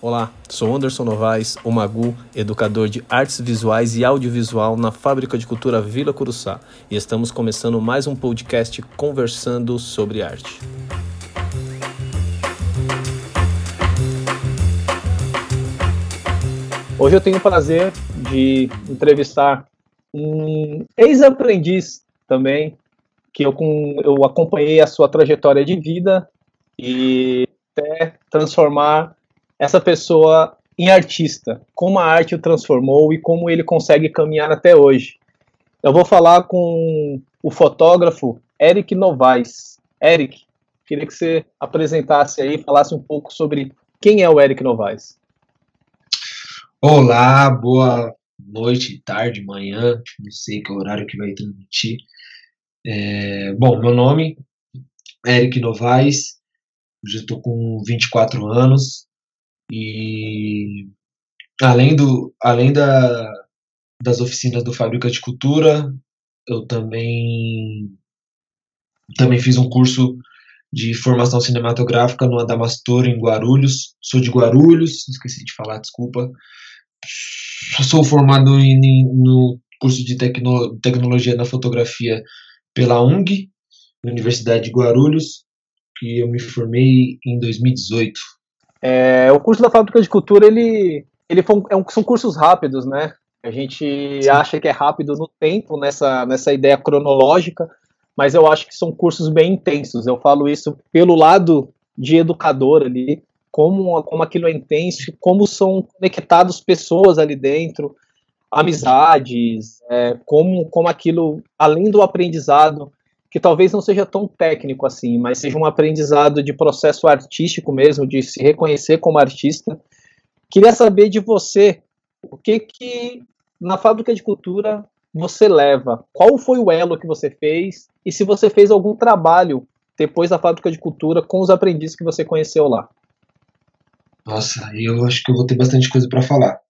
Olá, sou Anderson Novaes, o Magu, educador de artes visuais e audiovisual na Fábrica de Cultura Vila Curuçá, e estamos começando mais um podcast conversando sobre arte. Hoje eu tenho o prazer de entrevistar um ex-aprendiz também, que eu, eu acompanhei a sua trajetória de vida e até transformar essa pessoa em artista, como a arte o transformou e como ele consegue caminhar até hoje. Eu vou falar com o fotógrafo Eric Novaes. Eric, queria que você apresentasse aí, falasse um pouco sobre quem é o Eric Novaes. Olá, boa noite, tarde, manhã, não sei que horário que vai transmitir. É, bom, meu nome é Eric Novaes, já estou com 24 anos, e além, do, além da, das oficinas do Fábrica de Cultura, eu também, também fiz um curso de formação cinematográfica no Adamastor, em Guarulhos. Sou de Guarulhos, esqueci de falar, desculpa. Sou formado em, no curso de tecno, tecnologia na fotografia pela UNG, Universidade de Guarulhos, que eu me formei em 2018. É, o curso da Fábrica de Cultura, ele, ele foi, é um, são cursos rápidos, né? A gente Sim. acha que é rápido no tempo, nessa, nessa ideia cronológica, mas eu acho que são cursos bem intensos. Eu falo isso pelo lado de educador ali, como, como aquilo é intenso, como são conectados pessoas ali dentro, amizades, é, como, como aquilo, além do aprendizado, que talvez não seja tão técnico assim, mas seja um aprendizado de processo artístico mesmo, de se reconhecer como artista. Queria saber de você, o que que na fábrica de cultura você leva? Qual foi o elo que você fez? E se você fez algum trabalho depois da fábrica de cultura com os aprendizes que você conheceu lá? Nossa, eu acho que eu vou ter bastante coisa para falar.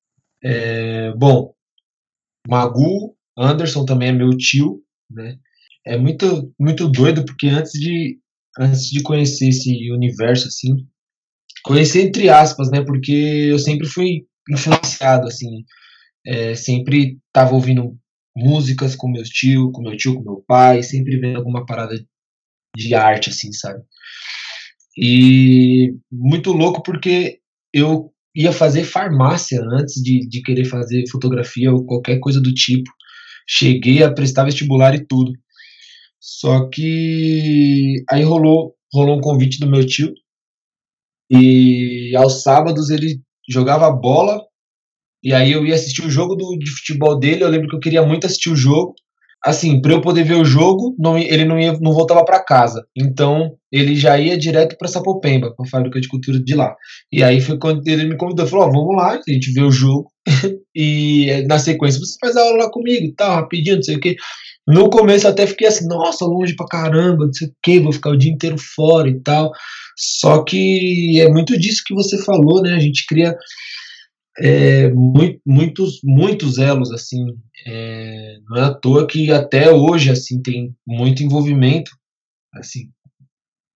É, bom, Magu, Anderson também é meu tio, né? É muito, muito doido, porque antes de, antes de conhecer esse universo, assim, conhecer entre aspas, né, porque eu sempre fui influenciado, assim, é, sempre tava ouvindo músicas com meu tio, com meu tio, com meu pai, sempre vendo alguma parada de arte, assim, sabe? E muito louco porque eu ia fazer farmácia antes de, de querer fazer fotografia ou qualquer coisa do tipo. Cheguei a prestar vestibular e tudo. Só que aí rolou, rolou um convite do meu tio. E aos sábados ele jogava bola. E aí eu ia assistir o jogo do, de futebol dele. Eu lembro que eu queria muito assistir o jogo. Assim, para eu poder ver o jogo, não, ele não, ia, não voltava para casa. Então ele já ia direto para Sapopemba, para a fábrica de cultura de lá. E aí foi quando ele me convidou, falou: oh, "Vamos lá, a gente vê o jogo e na sequência você faz aula lá comigo, tal, rapidinho, não sei o que". No começo até fiquei assim, nossa, longe pra caramba, não sei o que, vou ficar o dia inteiro fora e tal. Só que é muito disso que você falou, né? A gente cria é, muito, muitos, muitos elos, assim. É, não é à toa que até hoje, assim, tem muito envolvimento, assim,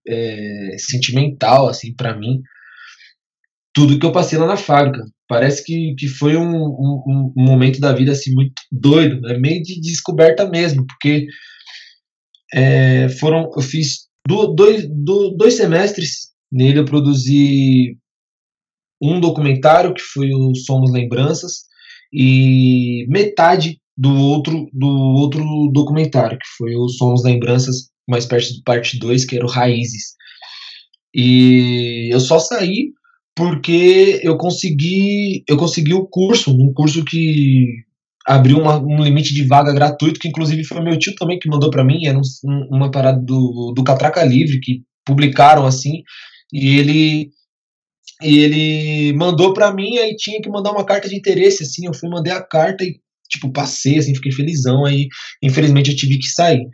é, sentimental, assim, para mim. Tudo que eu passei lá na fábrica parece que, que foi um, um, um, momento da vida assim muito doido, né? meio de descoberta mesmo, porque é, foram, eu fiz do, dois, do, dois semestres nele, eu produzi um documentário que foi o Somos Lembranças e metade do outro do outro documentário que foi o Somos Lembranças, mais perto de parte 2, que era o Raízes. E eu só saí porque eu consegui eu consegui o curso, um curso que abriu uma, um limite de vaga gratuito, que inclusive foi meu tio também que mandou para mim, era um, uma parada do, do Catraca Livre, que publicaram assim, e ele e ele mandou para mim, aí tinha que mandar uma carta de interesse, assim, eu fui, mandei a carta e, tipo, passei, assim, fiquei felizão, aí, infelizmente, eu tive que sair.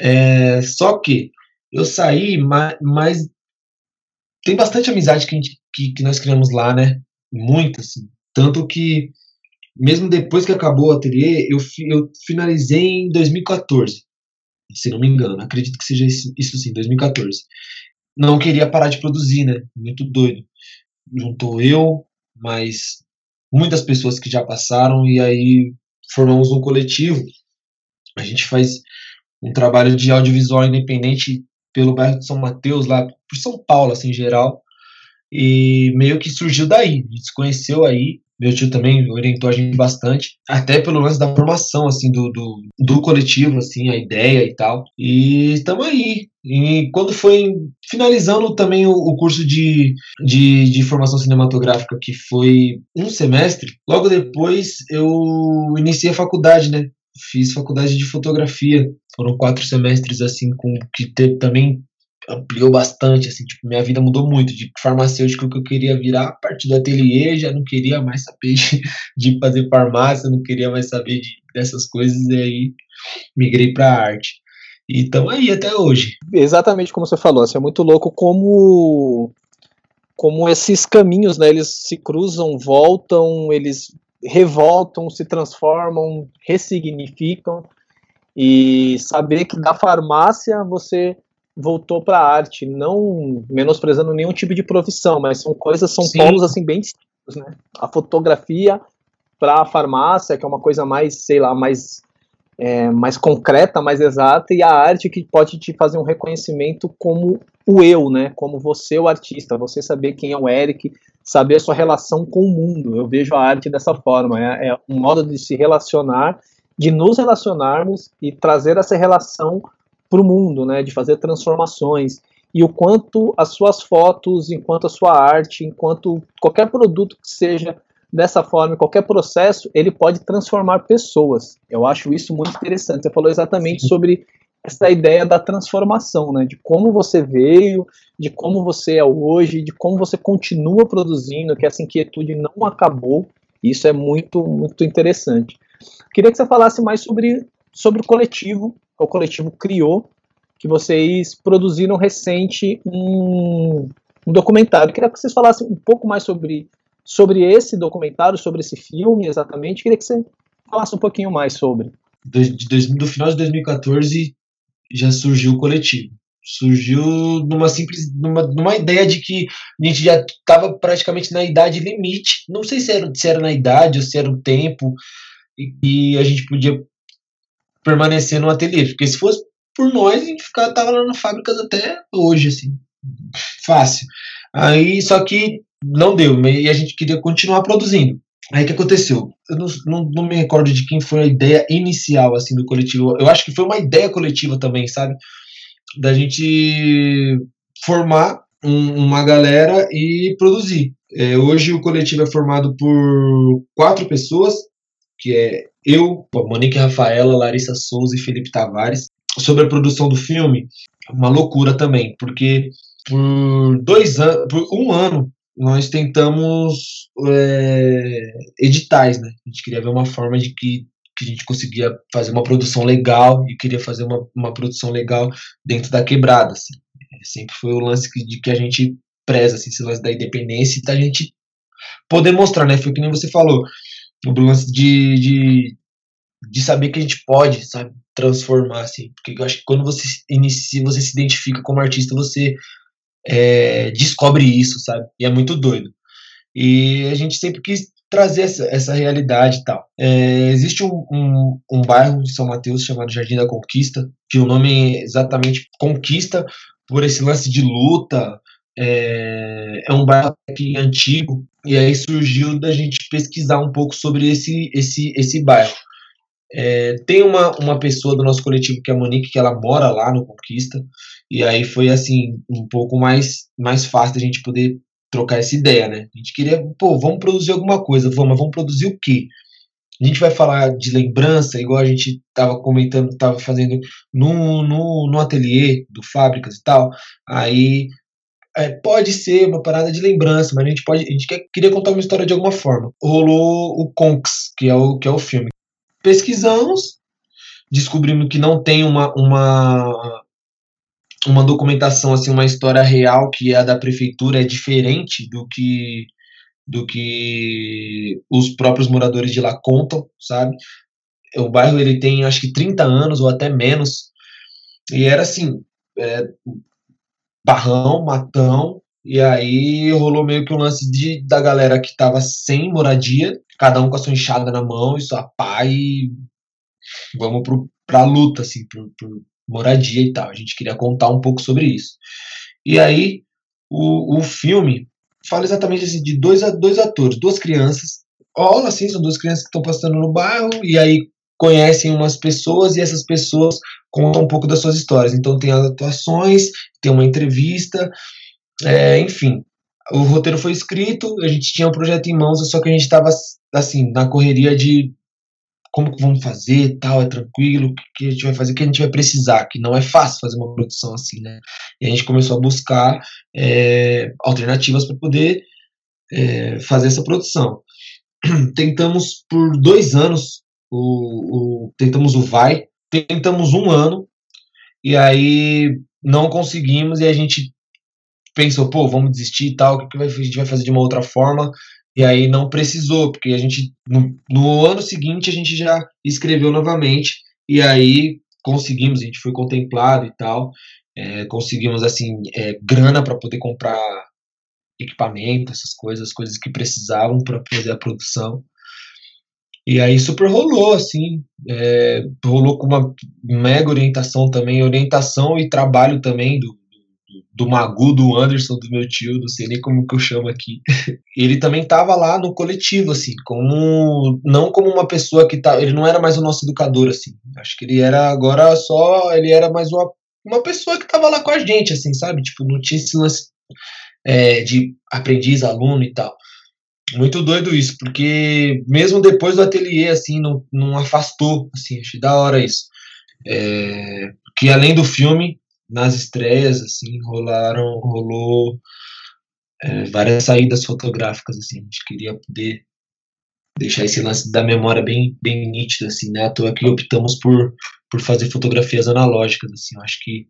É, só que eu saí, mas, mas tem bastante amizade que gente que, que nós criamos lá, né? Muito, assim. Tanto que, mesmo depois que acabou o ateliê, eu, eu finalizei em 2014, se não me engano. Acredito que seja isso, isso sim, 2014. Não queria parar de produzir, né? Muito doido. juntou eu, mais muitas pessoas que já passaram, e aí formamos um coletivo. A gente faz um trabalho de audiovisual independente pelo bairro de São Mateus, lá por São Paulo, assim, em geral. E meio que surgiu daí. A gente se conheceu aí. Meu tio também orientou a gente bastante, até pelo lance da formação, assim, do, do, do coletivo, assim, a ideia e tal. E estamos aí. E quando foi finalizando também o, o curso de, de, de, formação cinematográfica, que foi um semestre, logo depois eu iniciei a faculdade, né? Fiz faculdade de fotografia. Foram quatro semestres, assim, com que te, também ampliou bastante, assim, tipo, minha vida mudou muito, de farmacêutico que eu queria virar, a partir do ateliê, já não queria mais saber de, de fazer farmácia, não queria mais saber de, dessas coisas, e aí migrei para arte. E estamos aí até hoje. Exatamente como você falou, assim, é muito louco como como esses caminhos, né, eles se cruzam, voltam, eles revoltam, se transformam, ressignificam, e saber que da farmácia você voltou para a arte, não menosprezando nenhum tipo de profissão, mas são coisas, são Sim. polos assim bem distintos, né? A fotografia para a farmácia, que é uma coisa mais, sei lá, mais é, mais concreta, mais exata, e a arte que pode te fazer um reconhecimento como o eu, né? Como você, o artista, você saber quem é o Eric, saber a sua relação com o mundo. Eu vejo a arte dessa forma, é, é um modo de se relacionar, de nos relacionarmos e trazer essa relação para o mundo, né, de fazer transformações e o quanto as suas fotos, enquanto a sua arte, enquanto qualquer produto que seja dessa forma, qualquer processo, ele pode transformar pessoas. Eu acho isso muito interessante. Você falou exatamente sobre essa ideia da transformação, né, de como você veio, de como você é hoje, de como você continua produzindo, que essa inquietude não acabou. Isso é muito, muito interessante. Queria que você falasse mais sobre, sobre o coletivo, o coletivo criou, que vocês produziram recente um, um documentário. Queria que vocês falassem um pouco mais sobre, sobre esse documentário, sobre esse filme exatamente. Queria que você falasse um pouquinho mais sobre. Do, de, do final de 2014 já surgiu o coletivo. Surgiu numa simples, numa, numa ideia de que a gente já estava praticamente na idade limite. Não sei se era, se era na idade ou se era o tempo, e, e a gente podia permanecer no ateliê. Porque se fosse por nós, a gente ficava, tava lá nas fábricas até hoje, assim. Fácil. Aí, só que não deu, e a gente queria continuar produzindo. Aí o que aconteceu? Eu não, não, não, me recordo de quem foi a ideia inicial, assim, do coletivo. Eu acho que foi uma ideia coletiva também, sabe? Da gente formar um, uma galera e produzir. É, hoje o coletivo é formado por quatro pessoas, que é eu, Monique Rafaela, Larissa Souza e Felipe Tavares, sobre a produção do filme, uma loucura também, porque por dois anos, por um ano, nós tentamos é, editais, né? A gente queria ver uma forma de que, que a gente conseguia fazer uma produção legal e queria fazer uma, uma produção legal dentro da quebrada, assim. Sempre foi o lance que, de que a gente preza, assim, esse lance da independência e da gente poder mostrar, né? Foi que nem você falou o lance de, de, de saber que a gente pode, sabe, transformar, assim. Porque eu acho que quando você inicia, você se identifica como artista, você é, descobre isso, sabe? E é muito doido. E a gente sempre quis trazer essa, essa realidade e tal. É, existe um, um, um, bairro de São Mateus chamado Jardim da Conquista, que o nome é exatamente Conquista, por esse lance de luta, é, é um bairro antigo, e aí surgiu da gente pesquisar um pouco sobre esse, esse, esse bairro. É, tem uma, uma pessoa do nosso coletivo que é a Monique, que ela mora lá no Conquista, e aí foi assim, um pouco mais, mais fácil a gente poder trocar essa ideia, né? A gente queria, pô, vamos produzir alguma coisa, vamos, vamos produzir o quê? A gente vai falar de lembrança, igual a gente estava comentando, estava fazendo no, no, no ateliê do Fábricas e tal. Aí é, pode ser uma parada de lembrança, mas a gente pode, a gente quer, queria contar uma história de alguma forma. Rolou o Conks, que é o que é o filme. Pesquisamos, descobrimos que não tem uma, uma uma documentação assim, uma história real que é a da prefeitura é diferente do que do que os próprios moradores de lá contam, sabe? O bairro ele tem acho que 30 anos ou até menos. E era assim, é, barrão, matão, E aí rolou meio que um lance de, da galera que tava sem moradia, cada um com a sua enxada na mão e sua pá e vamos pro, pra luta, assim, por, moradia e tal. A gente queria contar um pouco sobre isso. E aí o, o filme fala exatamente assim, de dois, dois atores, duas crianças. Olha, assim, são duas crianças que estão passando no bairro e aí conhecem umas pessoas e essas pessoas contam um pouco das suas histórias. Então tem as atuações, tem uma entrevista, é, enfim. O roteiro foi escrito, a gente tinha um projeto em mãos, só que a gente estava assim na correria de como que vamos fazer, tal, é tranquilo, o que a gente vai fazer, o que a gente vai precisar, que não é fácil fazer uma produção assim, né? E a gente começou a buscar é, alternativas para poder é, fazer essa produção. Tentamos por dois anos o, o, tentamos o vai, tentamos um ano, e aí não conseguimos, e a gente pensou, pô, vamos desistir e tal, o que, a gente vai fazer de uma outra forma? E aí não precisou, porque a gente, no, no ano seguinte, a gente já escreveu novamente, e aí conseguimos, a gente foi contemplado e tal, é, conseguimos, assim, é, grana para poder comprar equipamento, essas coisas, coisas que precisavam para fazer a produção. E aí super rolou, assim, é, rolou com uma mega orientação também, orientação e trabalho também do, do, Magu, do Anderson, do meu tio, não sei nem como que eu chamo aqui. Ele também estava lá no coletivo, assim, como não como uma pessoa que tá, ele não era mais o nosso educador, assim. Acho que ele era agora só, ele era mais uma, uma pessoa que estava lá com a gente, assim, sabe? Tipo, não tinha esse lance é, de aprendiz, aluno e tal. Muito doido isso, porque mesmo depois do ateliê, assim, não, não afastou, assim, achei da hora isso. É, que além do filme, nas estreias, assim, rolaram, rolou é, várias saídas fotográficas, assim, a gente queria poder deixar esse lance da memória bem, bem nítido, assim, né, à toa que optamos por, por fazer fotografias analógicas, assim, eu acho que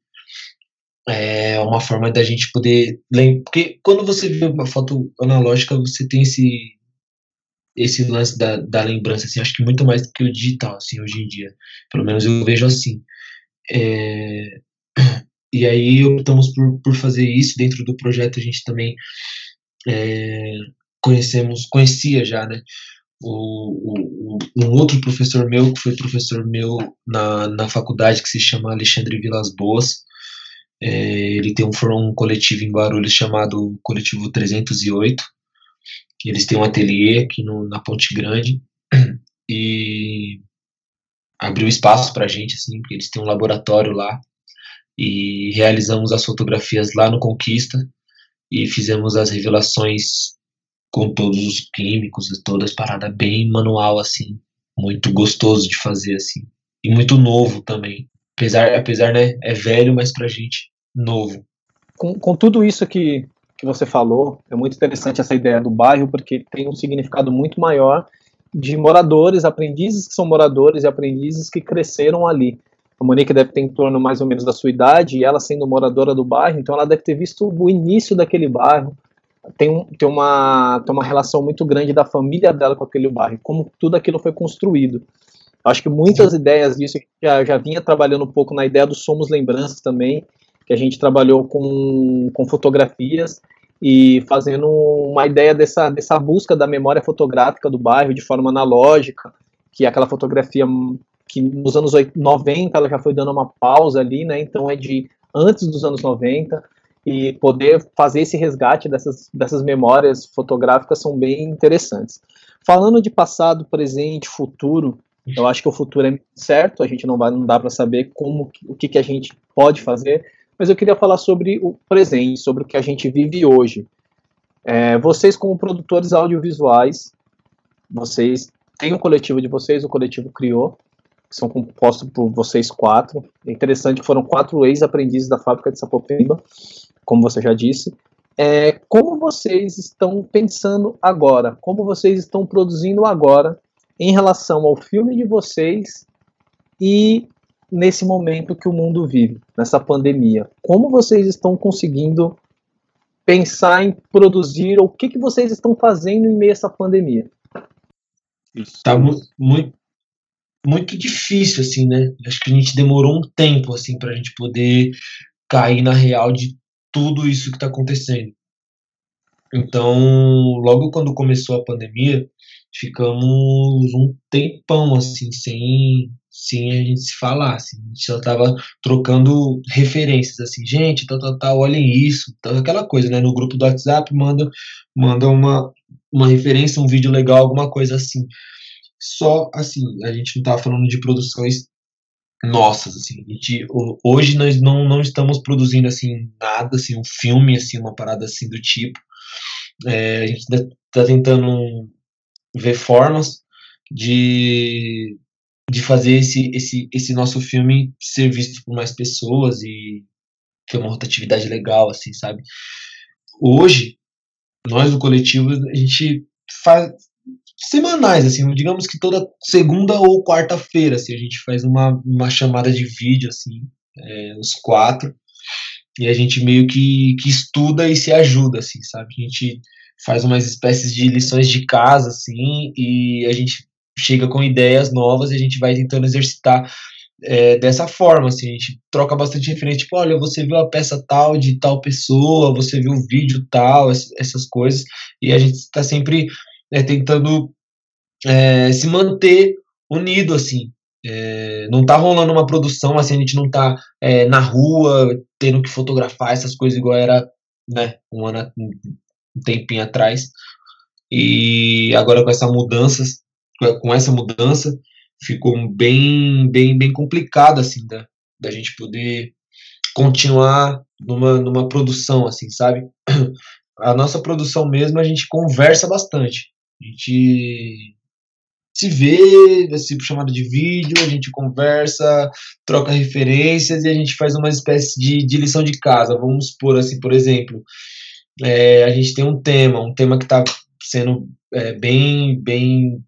é uma forma da gente poder lembrar. Porque quando você vê uma foto analógica, você tem esse esse lance da, da lembrança, assim, acho que muito mais do que o digital, assim, hoje em dia. Pelo menos eu vejo assim. É, e aí optamos por, por fazer isso. Dentro do projeto a gente também é, conhecemos, conhecia já, né? O, o, um outro professor meu, que foi professor meu na, na faculdade, que se chama Alexandre Vilas Boas, é, ele tem um, coletivo em Guarulhos chamado Coletivo 308. Eles têm um ateliê aqui no, na Ponte Grande e abriu espaço para a gente, assim, porque eles têm um laboratório lá e realizamos as fotografias lá no Conquista e fizemos as revelações com todos os químicos e todas paradas bem manual assim, muito gostoso de fazer assim e muito novo também. Apesar, apesar né, é velho, mas pra gente novo. Com, com tudo isso que, que você falou, é muito interessante essa ideia do bairro, porque tem um significado muito maior de moradores, aprendizes que são moradores e aprendizes que cresceram ali. A Monique deve ter em torno mais ou menos da sua idade, e ela sendo moradora do bairro, então ela deve ter visto o início daquele bairro. Tem, tem, uma, tem uma relação muito grande da família dela com aquele bairro, como tudo aquilo foi construído. Acho que muitas Sim. ideias disso já, já vinha trabalhando um pouco na ideia do Somos Lembranças também, que a gente trabalhou com, com fotografias e fazendo uma ideia dessa, dessa busca da memória fotográfica do bairro de forma analógica, que é aquela fotografia que nos anos 90 ela já foi dando uma pausa ali, né? Então é de antes dos anos 90 e poder fazer esse resgate dessas, dessas memórias fotográficas são bem interessantes. Falando de passado, presente, futuro, eu acho que o futuro é certo, a gente não vai, não dá para saber como o que, que a gente pode fazer, mas eu queria falar sobre o presente, sobre o que a gente vive hoje. É, vocês como produtores audiovisuais, vocês têm um coletivo de vocês, o coletivo criou, que são compostos por vocês quatro. É interessante que foram quatro ex-aprendizes da fábrica de Sapopemba, como você já disse. É, como vocês estão pensando agora? Como vocês estão produzindo agora em relação ao filme de vocês e nesse momento que o mundo vive, nessa pandemia. Como vocês estão conseguindo pensar em produzir, ou o que, que vocês estão fazendo em meio a essa pandemia? Está muito, muito difícil, assim, né? Acho que a gente demorou um tempo, assim, para a gente poder cair na real de tudo isso que está acontecendo. Então, logo quando começou a pandemia, ficamos um tempão assim, sem, sem a gente se falar. Assim. A gente só tava trocando referências, assim, gente, tal, tal, tal, olhem isso, tal, aquela coisa, né? No grupo do WhatsApp manda, manda uma, uma referência, um vídeo legal, alguma coisa assim. Só assim, a gente não tava falando de produções nossas, assim. Gente, hoje nós não, não estamos produzindo assim nada, assim, um filme, assim, uma parada assim do tipo. É, a gente está tentando ver formas de, de fazer esse, esse, esse nosso filme ser visto por mais pessoas e ter uma rotatividade legal, assim, sabe? Hoje, nós do coletivo, a gente faz semanais, assim, digamos que toda segunda ou quarta-feira, assim, a gente faz uma, uma chamada de vídeo, assim, é, os quatro, e a gente meio que, que estuda e se ajuda, assim, sabe? A gente faz umas espécies de lições de casa, assim, e a gente chega com ideias novas e a gente vai tentando exercitar é, dessa forma, assim, a gente troca bastante referência, tipo, olha, você viu a peça tal de tal pessoa, você viu o vídeo tal, essas coisas, e a gente está sempre é, tentando é, se manter unido, assim, é, não tá rolando uma produção, assim, a gente não tá é, na rua tendo que fotografar essas coisas igual era, né, um ano, um tempinho atrás. E agora com essa mudança, com essa mudança, ficou bem, bem, bem complicado assim da, da gente poder continuar numa, numa produção assim, sabe? A nossa produção mesmo a gente conversa bastante. A gente se vê, vai ser chamada de vídeo, a gente conversa, troca referências e a gente faz uma espécie de, de lição de casa. Vamos supor assim, por exemplo, é, a gente tem um tema, um tema que está sendo é, bem, bem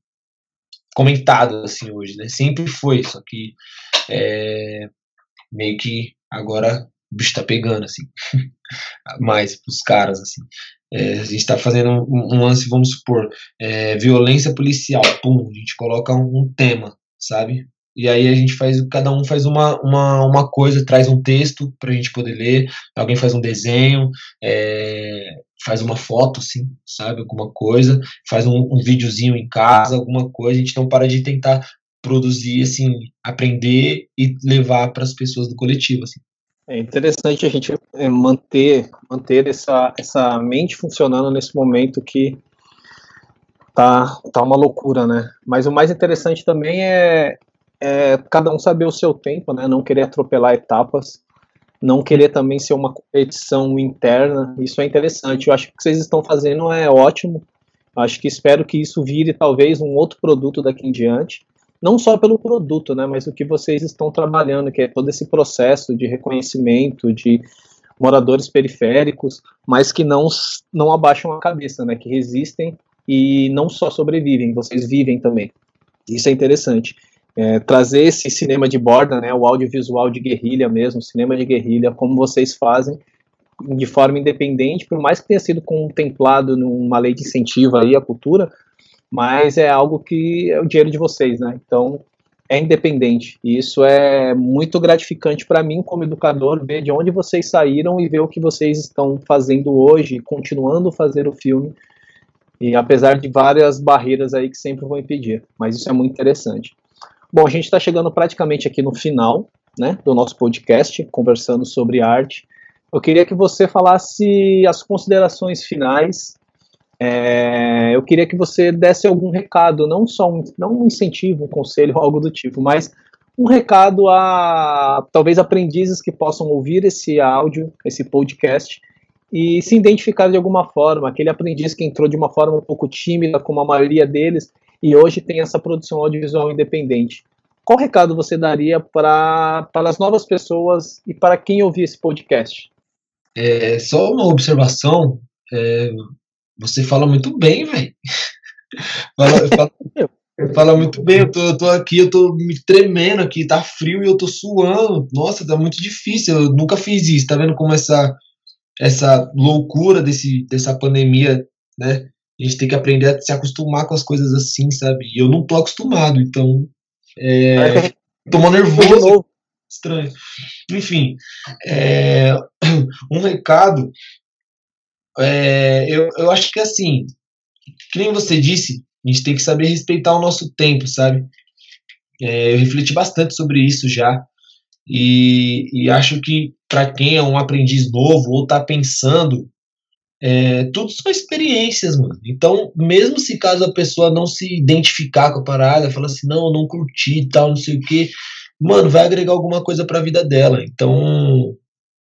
comentado assim hoje, né? Sempre foi, só que é, meio que agora o bicho tá pegando assim, mais pros caras assim. É, a gente está fazendo um, um, lance, vamos supor, é, violência policial, pum, a gente coloca um, um tema, sabe? E aí a gente faz, cada um faz uma, uma, uma coisa, traz um texto para a gente poder ler, alguém faz um desenho, é, faz uma foto, assim, sabe, alguma coisa, faz um, um videozinho em casa, alguma coisa, a gente não para de tentar produzir, assim, aprender e levar para as pessoas do coletivo, assim. É interessante a gente é, manter, manter essa, essa mente funcionando nesse momento que tá, tá uma loucura, né? Mas o mais interessante também é, é cada um saber o seu tempo, né? Não querer atropelar etapas, não querer também ser uma competição interna. Isso é interessante. Eu acho que o que vocês estão fazendo é ótimo. Eu acho que espero que isso vire talvez um outro produto daqui em diante. Não só pelo produto, né, mas o que vocês estão trabalhando, que é todo esse processo de reconhecimento de moradores periféricos, mas que não, não abaixam a cabeça, né, que resistem e não só sobrevivem, vocês vivem também. Isso é interessante é, trazer esse cinema de borda, né, o audiovisual de guerrilha mesmo, cinema de guerrilha, como vocês fazem, de forma independente, por mais que tenha sido contemplado numa lei de incentivo aí à cultura, mas é algo que é o dinheiro de vocês, né? Então é independente. E isso é muito gratificante para mim como educador ver de onde vocês saíram e ver o que vocês estão fazendo hoje, continuando a fazer o filme. E apesar de várias barreiras aí que sempre vão impedir, mas isso é muito interessante. Bom, a gente está chegando praticamente aqui no final né, do nosso podcast, conversando sobre arte. Eu queria que você falasse as considerações finais. É, eu queria que você desse algum recado, não só um, não um incentivo, um conselho, algo do tipo, mas um recado a talvez aprendizes que possam ouvir esse áudio, esse podcast, e se identificar de alguma forma. Aquele aprendiz que entrou de uma forma um pouco tímida, como a maioria deles, e hoje tem essa produção audiovisual independente. Qual recado você daria para as novas pessoas e para quem ouvir esse podcast? É, só uma observação. É, você fala muito bem, velho. fala, fala, fala, muito bem. Eu tô, eu tô, aqui, eu tô me tremendo aqui, tá frio e eu tô suando. Nossa, tá muito difícil. Eu nunca fiz isso. Tá vendo como essa, essa loucura desse, dessa pandemia, né? A gente tem que aprender a se acostumar com as coisas assim, sabe? E eu não tô acostumado, então. É, tô nervoso. Estranho. Enfim, é, um recado. é, eu, eu acho que assim, que nem você disse, a gente tem que saber respeitar o nosso tempo, sabe? É, eu refleti bastante sobre isso já. E, e acho que para quem é um aprendiz novo ou está pensando, é, tudo são experiências, mano. Então, mesmo se caso a pessoa não se identificar com a parada, fala assim, não, eu não curti e tal, não sei o que, mano, vai agregar alguma coisa para a vida dela. Então,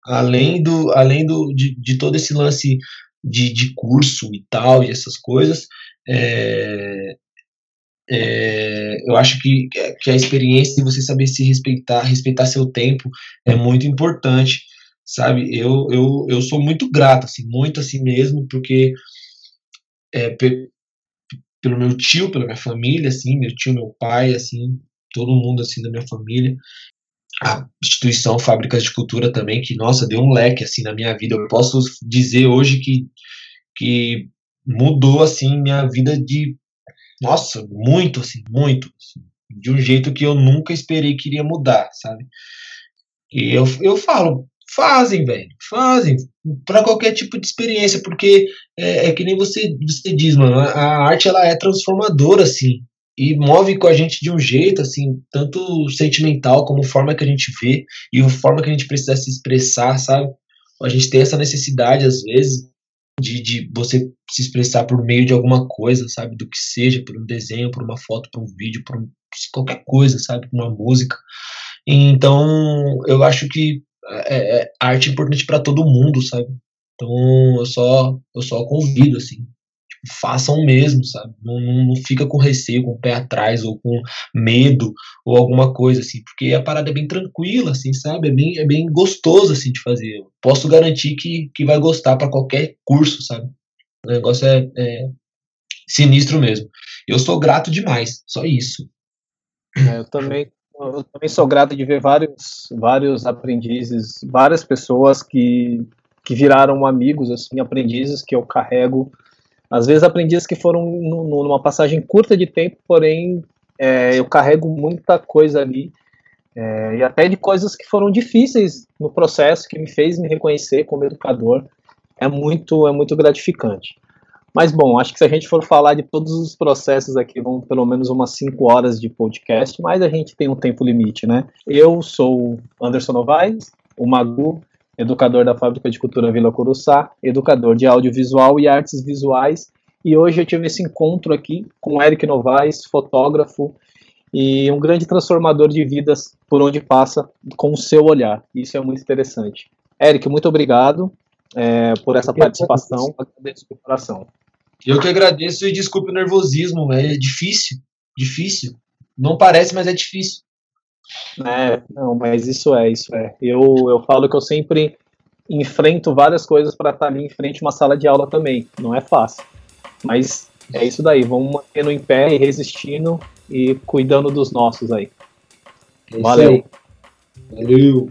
além do, além do, de, de todo esse lance de, de curso e tal, e essas coisas, é, é, eu acho que, que a experiência de você saber se respeitar, respeitar seu tempo é muito importante, sabe? Eu, eu, eu sou muito grato, assim, muito assim mesmo, porque é, pe, pelo meu tio, pela minha família, assim, meu tio, meu pai, assim, todo mundo assim da minha família, a instituição Fábricas de Cultura também, que, nossa, deu um leque, assim, na minha vida. Eu posso dizer hoje que, que mudou, assim, minha vida de nossa, muito, assim, muito. Assim, de um jeito que eu nunca esperei que iria mudar, sabe? E eu, eu falo, fazem, velho, fazem, para qualquer tipo de experiência, porque é, é, que nem você, você diz, mano, a, arte ela é transformadora, assim, e move com a gente de um jeito, assim, tanto sentimental como forma que a gente vê e a forma que a gente precisa se expressar, sabe? A gente tem essa necessidade, às vezes, de, de você se expressar por meio de alguma coisa, sabe? Do que seja, por um desenho, por uma foto, por um vídeo, por um, qualquer coisa, sabe? Por uma música. Então, eu acho que é, é arte importante para todo mundo, sabe? Então, eu só, eu só convido, assim façam mesmo, sabe? Não, não, não, fica com receio, com o pé atrás, ou com medo, ou alguma coisa assim, porque a parada é bem tranquila, assim, sabe? É bem, é bem gostoso, assim, de fazer. Eu posso garantir que, que vai gostar para qualquer curso, sabe? O negócio é, é, sinistro mesmo. Eu sou grato demais, só isso. É, eu também eu também sou grato de ver vários, vários aprendizes, várias pessoas que, que viraram amigos, assim, aprendizes que eu carrego às vezes aprendizes que foram numa passagem curta de tempo, porém é, eu carrego muita coisa ali. É, e até de coisas que foram difíceis no processo, que me fez me reconhecer como educador. É muito, é muito gratificante. Mas, bom, acho que se a gente for falar de todos os processos aqui, vão pelo menos umas 5 horas de podcast, mas a gente tem um tempo limite, né? Eu sou Anderson Novaes, o Magu, educador da Fábrica de Cultura Vila Curuçá, educador de audiovisual e artes visuais. E hoje eu tive esse encontro aqui com Eric Novaes, fotógrafo e um grande transformador de vidas por onde passa com o seu olhar. Isso é muito interessante. Eric, muito obrigado é, por essa participação. Agradeço de coração. Eu que agradeço e desculpe o nervosismo, é difícil, difícil. Não parece, mas é difícil. É, não, mas isso é, isso é. Eu, eu falo que eu sempre enfrento várias coisas para estar ali em frente a uma sala de aula também. Não é fácil. Mas é isso daí, vamos mantendo em pé e resistindo e cuidando dos nossos aí. É Valeu. Valeu.